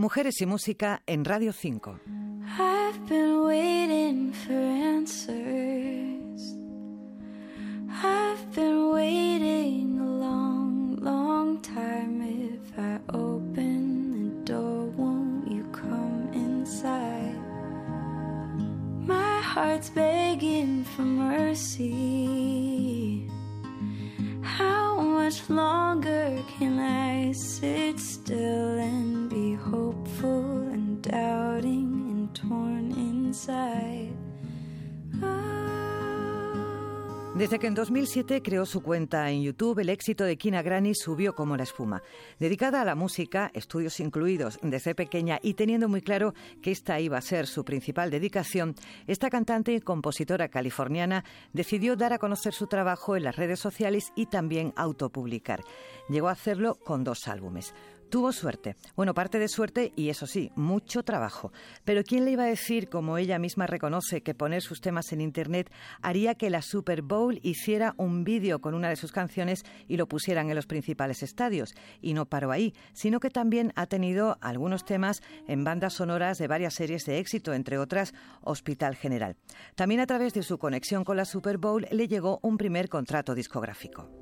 Mujeres y Música en Radio 5. I've been waiting for answers. I've been waiting a long, long time. If I open the door, won't you come inside? My heart's begging for mercy. How much longer Desde que en 2007 creó su cuenta en YouTube, el éxito de Kina Granny subió como la espuma. Dedicada a la música, estudios incluidos desde pequeña y teniendo muy claro que esta iba a ser su principal dedicación, esta cantante y compositora californiana decidió dar a conocer su trabajo en las redes sociales y también autopublicar. Llegó a hacerlo con dos álbumes. Tuvo suerte. Bueno, parte de suerte y eso sí, mucho trabajo. Pero ¿quién le iba a decir, como ella misma reconoce, que poner sus temas en Internet haría que la Super Bowl hiciera un vídeo con una de sus canciones y lo pusieran en los principales estadios? Y no paró ahí, sino que también ha tenido algunos temas en bandas sonoras de varias series de éxito, entre otras Hospital General. También a través de su conexión con la Super Bowl le llegó un primer contrato discográfico.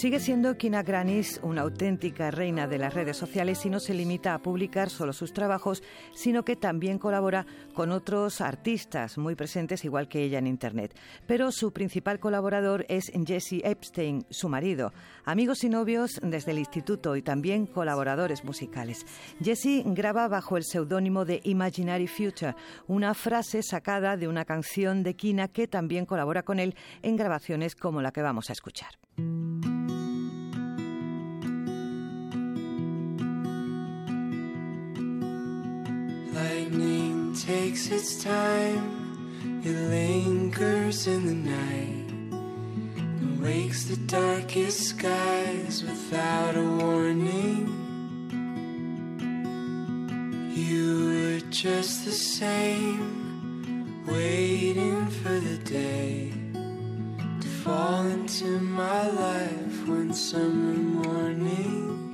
Sigue siendo Kina Granis una auténtica reina de las redes sociales y no se limita a publicar solo sus trabajos, sino que también colabora con otros artistas muy presentes igual que ella en Internet. Pero su principal colaborador es Jesse Epstein, su marido, amigos y novios desde el instituto y también colaboradores musicales. Jesse graba bajo el seudónimo de Imaginary Future, una frase sacada de una canción de Kina que también colabora con él en grabaciones como la que vamos a escuchar. Takes its time, it lingers in the night and wakes the darkest skies without a warning. You were just the same, waiting for the day to fall into my life one summer morning.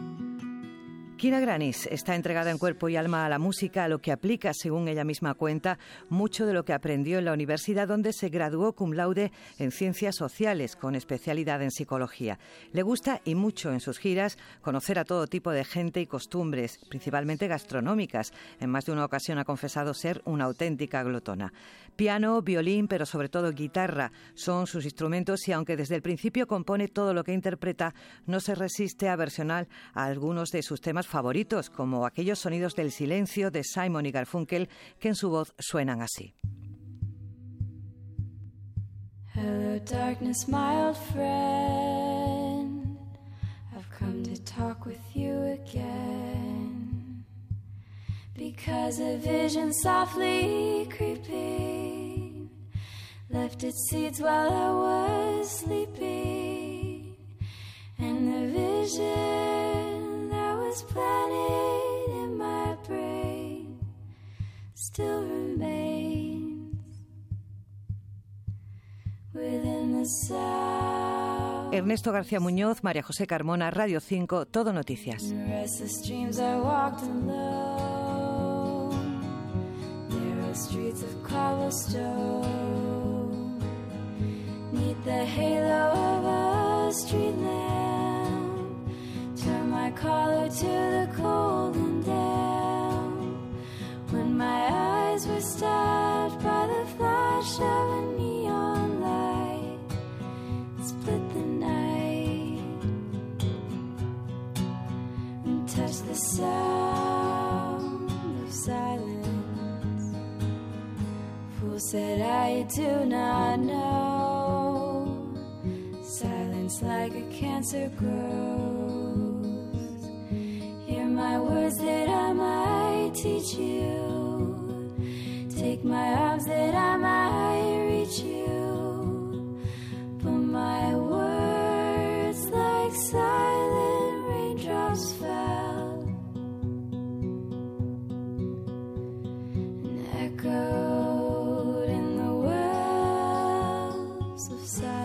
Kina Granis está entregada en cuerpo y alma a la música, a lo que aplica, según ella misma cuenta, mucho de lo que aprendió en la universidad donde se graduó cum laude en ciencias sociales con especialidad en psicología. Le gusta y mucho en sus giras conocer a todo tipo de gente y costumbres, principalmente gastronómicas. En más de una ocasión ha confesado ser una auténtica glotona. Piano, violín, pero sobre todo guitarra son sus instrumentos y aunque desde el principio compone todo lo que interpreta, no se resiste a versionar a algunos de sus temas favoritos, como aquellos sonidos del silencio de Simon y Garfunkel que en su voz suenan así. Hello, darkness, mild friend. I've come to talk with you again. Because a vision softly creeping left its seeds while I was sleeping. And the vision that was planted in my brain still remains within the sound. Ernesto García Muñoz, María José Carmona, Radio 5, Todo Noticias. Streets of cobblestone. Said I do not know. Silence like a cancer grows. Hear my words that I might teach you. Take my of sound.